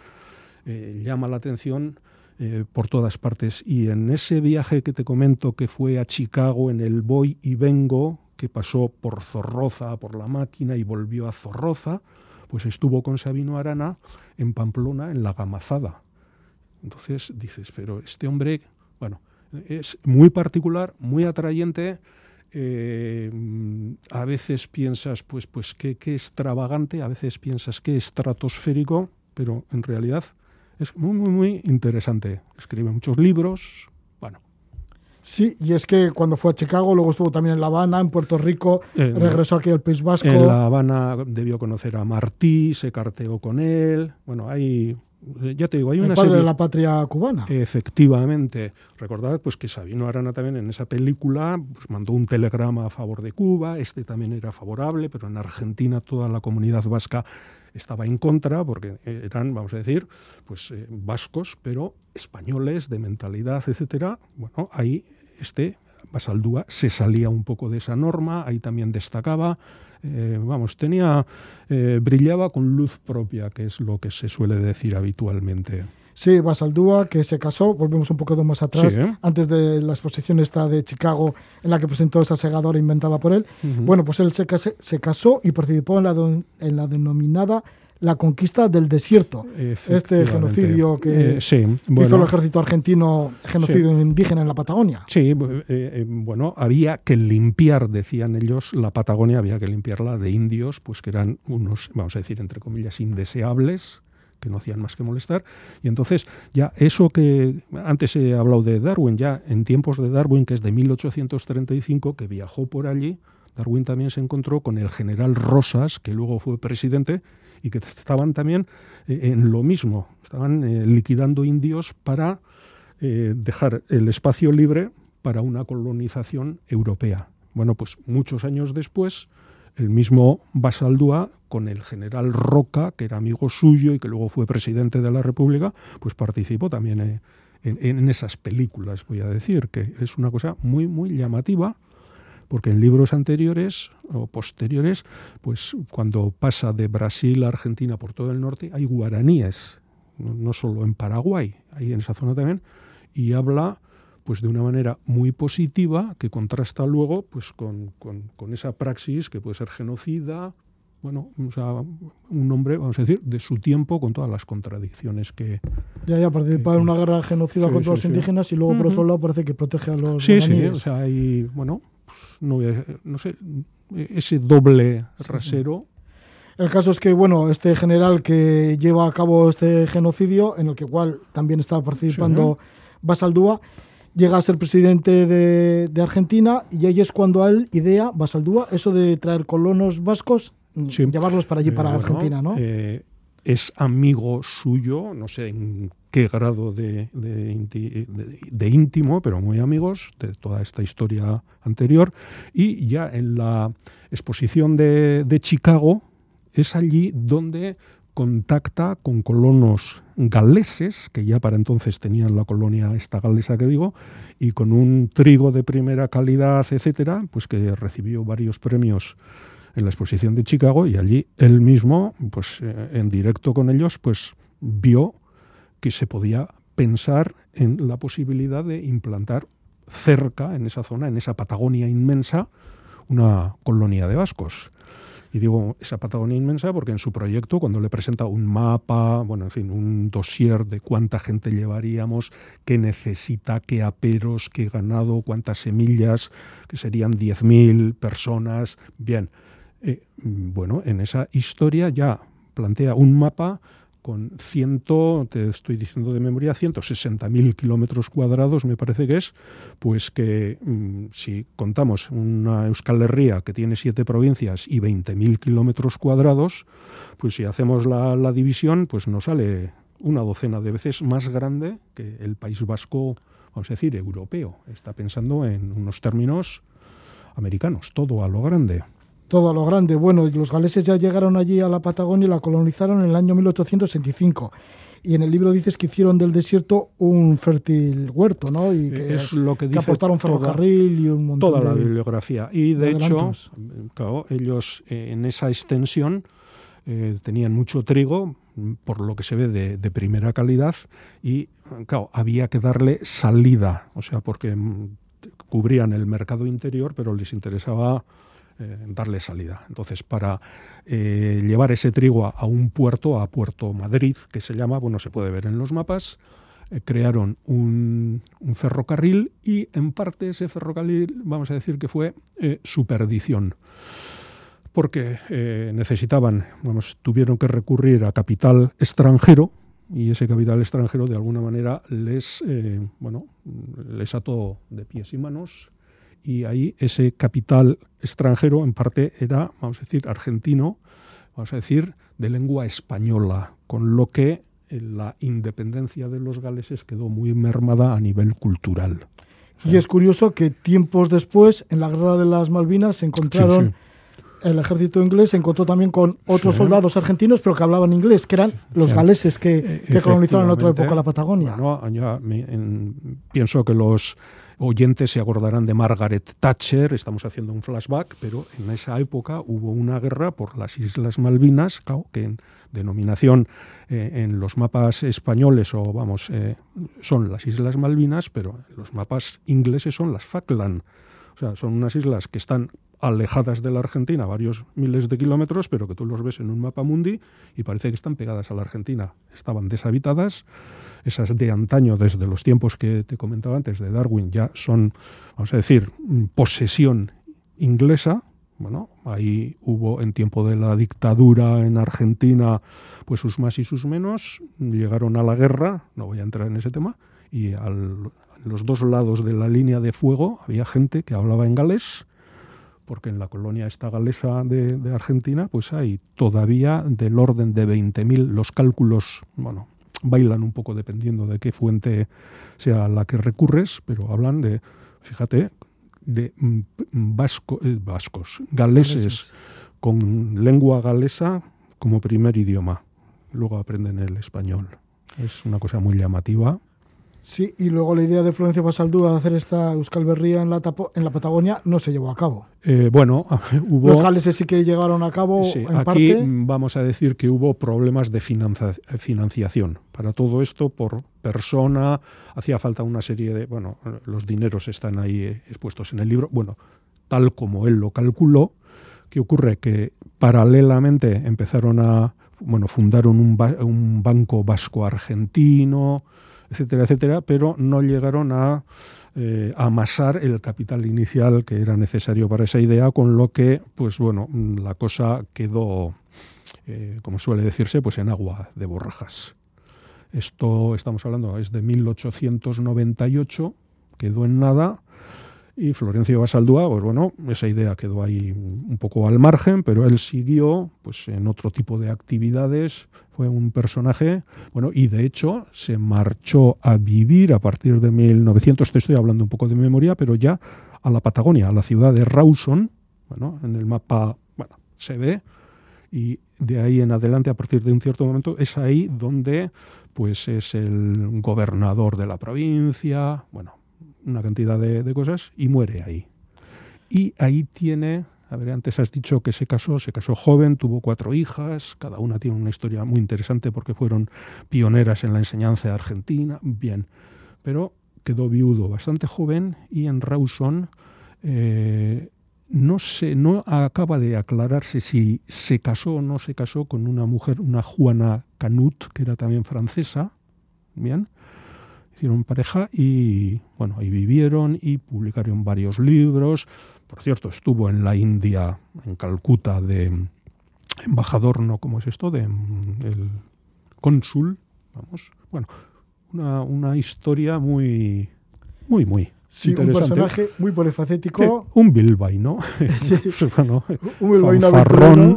Speaker 6: eh, llama la atención eh, por todas partes. Y en ese viaje que te comento que fue a Chicago en el voy y vengo, que pasó por Zorroza, por la máquina y volvió a Zorroza, pues estuvo con Sabino Arana en Pamplona, en la Gamazada. Entonces dices, pero este hombre, bueno, es muy particular, muy atrayente. Eh, a veces piensas, pues, pues qué, qué extravagante, a veces piensas qué estratosférico, pero en realidad es muy, muy, muy interesante. Escribe muchos libros,
Speaker 2: Sí, y es que cuando fue a Chicago, luego estuvo también en La Habana, en Puerto Rico, regresó aquí al País Vasco.
Speaker 6: En La Habana debió conocer a Martí, se carteó con él. Bueno, hay ya te digo, hay
Speaker 2: el
Speaker 6: una
Speaker 2: padre
Speaker 6: serie...
Speaker 2: de la patria cubana.
Speaker 6: Efectivamente. Recordad pues, que Sabino Arana también en esa película pues, mandó un telegrama a favor de Cuba, este también era favorable, pero en Argentina toda la comunidad vasca estaba en contra, porque eran, vamos a decir, pues eh, vascos, pero españoles de mentalidad, etcétera. Bueno, ahí este Basaldúa se salía un poco de esa norma, ahí también destacaba, eh, vamos, tenía, eh, brillaba con luz propia, que es lo que se suele decir habitualmente.
Speaker 2: Sí, Basaldúa, que se casó, volvemos un poco más atrás, antes de la exposición esta de Chicago, en la que presentó esa segadora inventada por él. Bueno, pues él se, se, casó y participó en la, en la denominada la conquista del desierto, este genocidio que,
Speaker 6: eh, hizo
Speaker 2: el ejército argentino, genocidio indígena en la Patagonia.
Speaker 6: Sí, eh, eh, bueno, había que limpiar, decían ellos, la Patagonia, había que limpiarla de indios, pues que eran unos, vamos a decir, entre comillas, indeseables, que no hacían más que molestar. Y entonces, ya eso que antes he hablado de Darwin, ya en tiempos de Darwin, que es de 1835, que viajó por allí, Darwin también se encontró con el general Rosas, que luego fue presidente, y que estaban también eh, en lo mismo, estaban eh, liquidando indios para eh, dejar el espacio libre para una colonización europea. Bueno, pues muchos años después, el mismo Basaldúa, con el general Roca, que era amigo suyo y que luego fue presidente de la República, pues participó también en, en esas películas, voy a decir, que es una cosa muy, muy llamativa porque en libros anteriores o posteriores, pues cuando pasa de Brasil a Argentina por todo el norte, hay guaraníes, no, solo en Paraguay, hay en esa zona también, y habla pues de una manera muy positiva que contrasta luego pues con, con, esa praxis que puede ser genocida, bueno, o sea, un hombre, vamos a decir, de su tiempo con todas las contradicciones que...
Speaker 2: Ya, ya, participar en una guerra genocida contra los indígenas y luego, por otro lado, parece que protege a los...
Speaker 6: Sí, sí, o sea, hay, bueno, no, no sé, ese doble rasero.
Speaker 2: El caso es que, bueno, este general que lleva a cabo este genocidio, en el que igual también estaba participando Basaldúa, llega a ser presidente de, Argentina y ahí es cuando él idea, Basaldúa, eso de traer colonos vascos, mm, llevarlos para allí, para Argentina, ¿no?
Speaker 6: Eh, es amigo suyo, no sé en grado de, de, íntimo, pero muy amigos de toda esta historia anterior. Y ya en la exposición de, Chicago es allí donde contacta con colonos galeses, que ya para entonces tenían la colonia esta galesa que digo, y con un trigo de primera calidad, etcétera, pues que recibió varios premios en la exposición de Chicago y allí él mismo, pues eh, en directo con ellos, pues vio que se podía pensar en la posibilidad de implantar cerca, en esa zona, en esa Patagonia inmensa, una colonia de vascos. Y digo esa Patagonia inmensa porque en su proyecto, cuando le presenta un mapa, bueno, en fin, un dossier de cuánta gente llevaríamos, qué necesita, qué aperos, qué ganado, cuántas semillas, que serían 10.000 personas, bien, eh, bueno, en esa historia ya plantea un mapa con ciento, te estoy diciendo de memoria, 160.000 kilómetros cuadrados, me parece que es, pues que mm, si contamos una Euskal Herria que tiene siete provincias y 20.000 kilómetros cuadrados, pues si hacemos la, la, división, pues nos sale una docena de veces más grande que el País Vasco, vamos a decir, europeo. Está pensando en unos términos americanos, todo a lo grande
Speaker 2: todo a lo grande. Bueno, los galeses ya llegaron allí a la Patagonia y la colonizaron en el año 1865. Y en el libro dices que hicieron del desierto un fértil huerto, ¿no? Y que,
Speaker 6: es lo que, dice
Speaker 2: aportaron ferrocarril y un montón
Speaker 6: toda
Speaker 2: de,
Speaker 6: la bibliografía. Y de, hecho, claro, ellos eh, en esa extensión eh, tenían mucho trigo, por lo que se ve de, de, primera calidad, y claro, había que darle salida, o sea, porque mm, cubrían el mercado interior, pero les interesaba eh, darle salida. Entonces, para eh, llevar ese trigo a, un puerto, a Puerto Madrid, que se llama, bueno, se puede ver en los mapas, eh, crearon un, ferrocarril y en parte ese ferrocarril, vamos a decir que fue su perdición porque necesitaban, vamos, tuvieron que recurrir a capital extranjero y ese capital extranjero de alguna manera les, bueno, les ató de pies y manos y ahí ese capital extranjero en parte era, vamos a decir, argentino, vamos a decir, de lengua española, con lo que eh, la independencia de los galeses quedó muy mermada a nivel cultural.
Speaker 2: y es curioso que tiempos después, en la guerra de las Malvinas, se encontraron... el ejército inglés se encontró también con otros soldados argentinos, pero que hablaban inglés, que eran los galeses que, que colonizaron en otra época la Patagonia.
Speaker 6: pienso que los oyentes se acordarán de Margaret Thatcher, estamos haciendo un flashback, pero en esa época hubo una guerra por las Islas Malvinas, que en denominación eh, en los mapas españoles o vamos eh, son las Islas Malvinas, pero en los mapas ingleses son las Falkland. O sea, son unas islas que están alejadas de la Argentina, varios miles de kilómetros, pero que tú los ves en un mapa mundi y parece que están pegadas a la Argentina. Estaban deshabitadas esas de antaño, desde los tiempos que te comentaba antes de Darwin, ya son, vamos a decir, posesión inglesa. Bueno, ahí hubo en tiempo de la dictadura en Argentina, pues sus más y sus menos, llegaron a la guerra, no voy a entrar en ese tema, y a los dos lados de la línea de fuego había gente que hablaba en galés, porque en la colonia esta galesa de, de Argentina, pues hay todavía del orden de 20.000 los cálculos, bueno, bailan un poco dependiendo de qué fuente sea la que recurres, pero hablan de, fíjate, de mm, vasco, eh, vascos, galeses, con lengua galesa como primer idioma. Luego aprenden el español. Es una cosa muy llamativa.
Speaker 2: Sí, y luego la idea de Florencio Basaldúa de hacer esta Euskal Berría en la, en la Patagonia no se llevó a cabo.
Speaker 6: Eh, bueno, hubo...
Speaker 2: Los galeses sí que llegaron a cabo
Speaker 6: sí,
Speaker 2: en
Speaker 6: aquí
Speaker 2: parte.
Speaker 6: vamos a decir que hubo problemas de financiación. Para todo esto, por persona, hacía falta una serie de... Bueno, los dineros están ahí eh, expuestos en el libro. Bueno, tal como él lo calculó, ¿qué ocurre? Que paralelamente empezaron a... Bueno, fundaron un, un banco vasco-argentino etcétera, etcétera, pero no llegaron a eh, amasar el capital inicial que era necesario para esa idea, con lo que, pues bueno, la cosa quedó, eh, como suele decirse, pues en agua de borrajas. Esto estamos hablando es de 1898, quedó en nada y Florencio Basaldúa, pues bueno, esa idea quedó ahí un poco al margen, pero él siguió pues en otro tipo de actividades, fue un personaje, bueno, y de hecho se marchó a vivir a partir de 1900, te estoy hablando un poco de memoria, pero ya a la Patagonia, a la ciudad de Rawson, bueno, en el mapa, bueno, se ve, y de ahí en adelante, a partir de un cierto momento, es ahí donde pues es el gobernador de la provincia, bueno, una cantidad de, cosas, y muere ahí. Y ahí tiene, a ver, antes has dicho que se casó, se casó joven, tuvo cuatro hijas, cada una tiene una historia muy interesante porque fueron pioneras en la enseñanza argentina, bien, pero quedó viudo bastante joven y en Rawson eh, no se, no acaba de aclararse si se casó o no se casó con una mujer, una Juana Canut, que era también francesa, bien, hicieron pareja y bueno, ahí vivieron y publicaron varios libros. Por cierto, estuvo en la India, en Calcuta, de embajador, no, ¿cómo es esto? De el cónsul, vamos. Bueno, una, una historia muy, muy, muy
Speaker 2: Sí, un personaje muy polifacético.
Speaker 6: un bilbaíno.
Speaker 2: Sí. bueno, un bilbaíno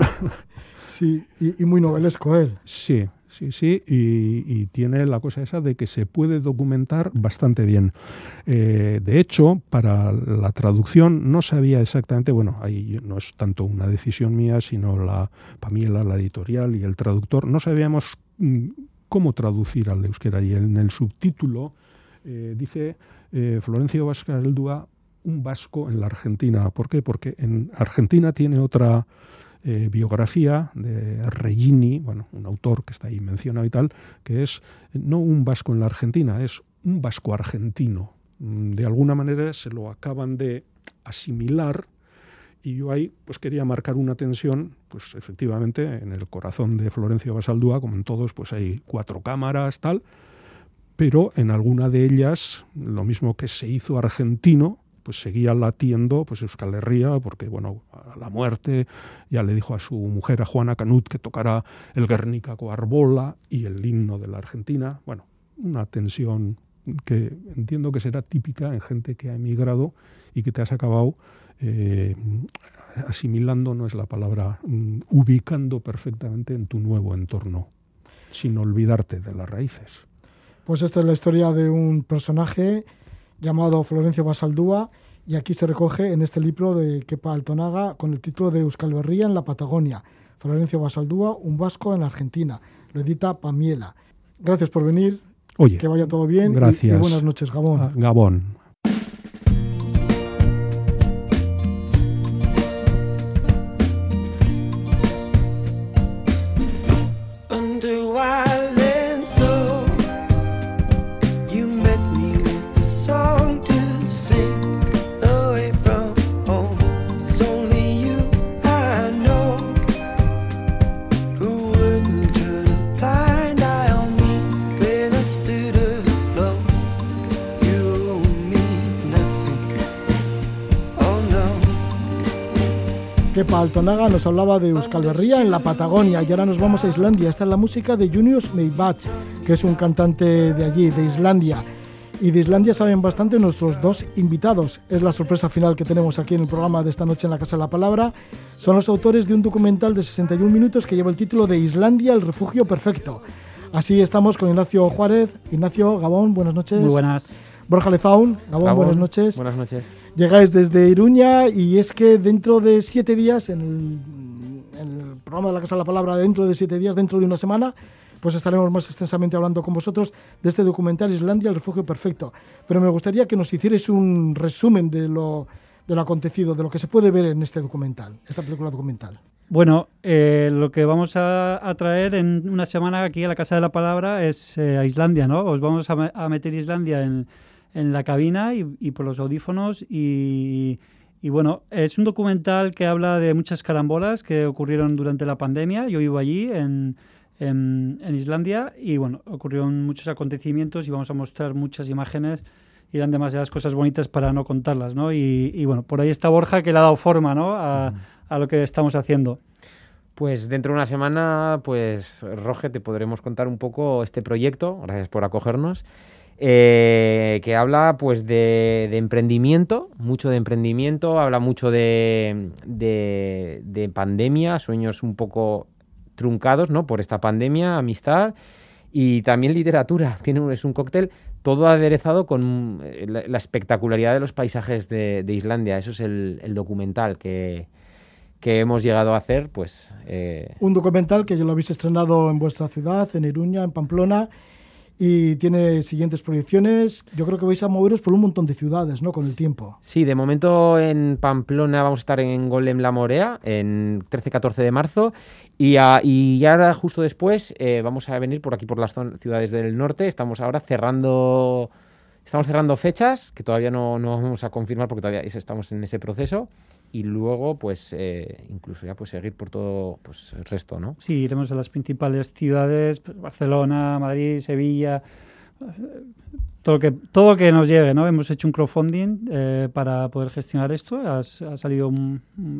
Speaker 2: Sí, y, muy novelesco él.
Speaker 6: Sí, sí, sí, y, tiene la cosa esa de que se puede documentar bastante bien. Eh, de hecho, para la traducción no sabía exactamente, bueno, ahí no es tanto una decisión mía, sino la Pamiela, la editorial y el traductor, no sabíamos mm, cómo traducir al euskera y en el subtítulo eh, dice eh, Florencio Vascareldúa un vasco en la Argentina. ¿Por qué? Porque en Argentina tiene otra eh, biografía de Regini, bueno, un autor que está ahí mencionado y tal, que es no un vasco en la Argentina, es un vasco argentino. Mm, de alguna manera se lo acaban de asimilar y yo ahí pues quería marcar una tensión, pues efectivamente en el corazón de Florencio Basaldúa, como en todos, pues hay cuatro cámaras, tal, pero en alguna de ellas, lo mismo que se hizo argentino, pues seguía latiendo pues Euskal Herria, porque bueno, a la muerte ya le dijo a su mujer, a Juana Canut, que tocara el Guernica Coarbola y el himno de la Argentina. Bueno, una tensión que entiendo que será típica en gente que ha emigrado y que te has acabado eh, asimilando, no es la palabra, mm, ubicando perfectamente en tu nuevo entorno, sin olvidarte de las raíces.
Speaker 2: Pues esta es la historia de un personaje llamado Florencio Basaldúa y aquí se recoge en este libro de Kepa Altonaga con el título de Euskal Berría en la Patagonia. Florencio Basaldúa, un vasco en la Argentina. Lo edita Pamiela. Gracias por venir.
Speaker 6: Oye,
Speaker 2: que vaya todo bien.
Speaker 6: Gracias.
Speaker 2: Y, buenas noches, Gabón. Ah,
Speaker 6: Gabón.
Speaker 2: Nos hablaba de Euskal Herria en la Patagonia y ahora nos vamos a Islandia. Esta es la música de Junius Meibach, que es un cantante de allí, de Islandia. Y de Islandia saben bastante nuestros dos invitados. Es la sorpresa final que tenemos aquí en el programa de esta noche en la Casa de la Palabra. Son los autores de un documental de 61 minutos que lleva el título de Islandia, el refugio perfecto. Así estamos con Ignacio Juárez. Ignacio, Gabón, buenas noches.
Speaker 7: Muy buenas.
Speaker 2: Borja Lezaun, Gabón, buenas noches.
Speaker 7: Buenas noches.
Speaker 2: Llegáis desde Iruña y es que dentro de siete días, en el, programa de la Casa de la Palabra, dentro de siete días, dentro de una semana, pues estaremos más extensamente hablando con vosotros de este documental Islandia, el refugio perfecto. Pero me gustaría que nos hicierais un resumen de lo, de lo acontecido, de lo que se puede ver en este documental, esta película documental.
Speaker 7: Bueno, eh, lo que vamos a, traer en una semana aquí a la Casa de la Palabra es eh, a Islandia, ¿no? Os vamos a, a meter Islandia en en la cabina y, por los audífonos y, bueno, es un documental que habla de muchas carambolas que ocurrieron durante la pandemia. Yo vivo allí en, en, Islandia y bueno, ocurrieron muchos acontecimientos y vamos a mostrar muchas imágenes. Irán demasiadas cosas bonitas para no contarlas, ¿no? Y, bueno, por ahí está Borja que le ha dado forma, ¿no? A, a lo que estamos haciendo.
Speaker 8: Pues dentro de una semana, pues Roge, te podremos contar un poco este proyecto. Gracias por acogernos. Eh, que habla pues de, emprendimiento, mucho de emprendimiento, habla mucho de, pandemia, sueños un poco truncados ¿no? por esta pandemia, amistad y también literatura. Tiene, es un cóctel todo aderezado con eh, la, espectacularidad de los paisajes de, Islandia. Eso es el, documental que, que hemos llegado a hacer, pues... Eh,
Speaker 2: Un documental que ya lo habéis estrenado en vuestra ciudad, en Iruña, en Pamplona, y tiene siguientes proyecciones. Yo creo que vais a moveros por un montón de ciudades, ¿no? Con el tiempo.
Speaker 8: Sí, de momento en Pamplona vamos a estar en Golem La Morea, en 13-14 de marzo, y, y ahora justo después eh, vamos a venir por aquí, por las ciudades del norte. Estamos ahora cerrando... Estamos cerrando fechas que todavía no, no vamos a confirmar porque todavía estamos en ese proceso y luego pues eh, incluso ya pues seguir por todo pues el resto no
Speaker 7: sí iremos a las principales ciudades pues, Barcelona Madrid Sevilla todo lo que todo que nos llegue no hemos hecho un crowdfunding eh, para poder gestionar esto ha, salido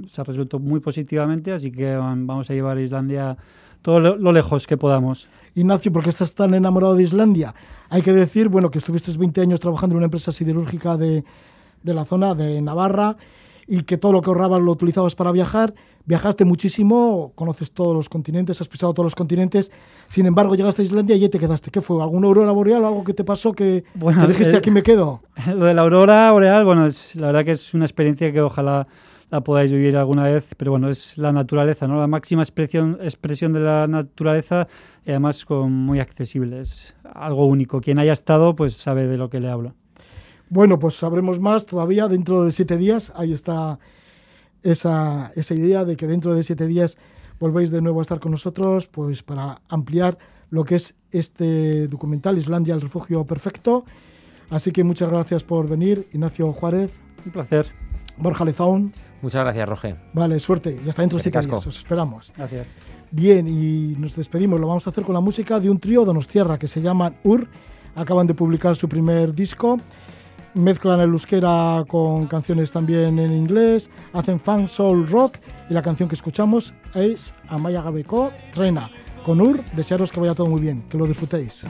Speaker 7: se ha resuelto muy positivamente así que vamos a llevar a Islandia todo lo, lejos que podamos.
Speaker 2: Ignacio, ¿por qué estás tan enamorado de Islandia? Hay que decir, bueno, que estuviste 20 años trabajando en una empresa siderúrgica de, de la zona de Navarra y que todo lo que ahorrabas lo utilizabas para viajar. Viajaste muchísimo, conoces todos los continentes, has pisado todos los continentes. Sin embargo, llegaste a Islandia y ahí te quedaste. ¿Qué fue? ¿Alguna aurora boreal o algo que te pasó que, bueno, dijiste aquí me quedo?
Speaker 7: Lo de la aurora boreal, bueno, es, la verdad que es una experiencia que ojalá la podáis vivir alguna vez, pero bueno, es la naturaleza, ¿no? La máxima expresión, expresión de la naturaleza y además con muy accesible, es algo único. Quien haya estado, pues sabe de lo que le hablo.
Speaker 2: Bueno, pues sabremos más todavía dentro de siete días. Ahí está esa, esa idea de que dentro de siete días volvéis de nuevo a estar con nosotros, pues para ampliar lo que es este documental, Islandia, el refugio perfecto. Así que muchas gracias por venir, Ignacio Juárez.
Speaker 7: Un placer.
Speaker 2: Borja Lezaun.
Speaker 8: Muchas gracias, Roger.
Speaker 2: Vale, suerte. Y hasta dentro de siete días. Os esperamos.
Speaker 7: Gracias.
Speaker 2: Bien, y nos despedimos. Lo vamos a hacer con la música de un trío Donostierra que se llama UR. Acaban de publicar su primer disco mezclan el euskera con canciones también en inglés, hacen fan soul rock y la canción que escuchamos es Amaya Gabeco, Trena. Con Ur, desearos que vaya todo muy bien, que lo disfrutéis.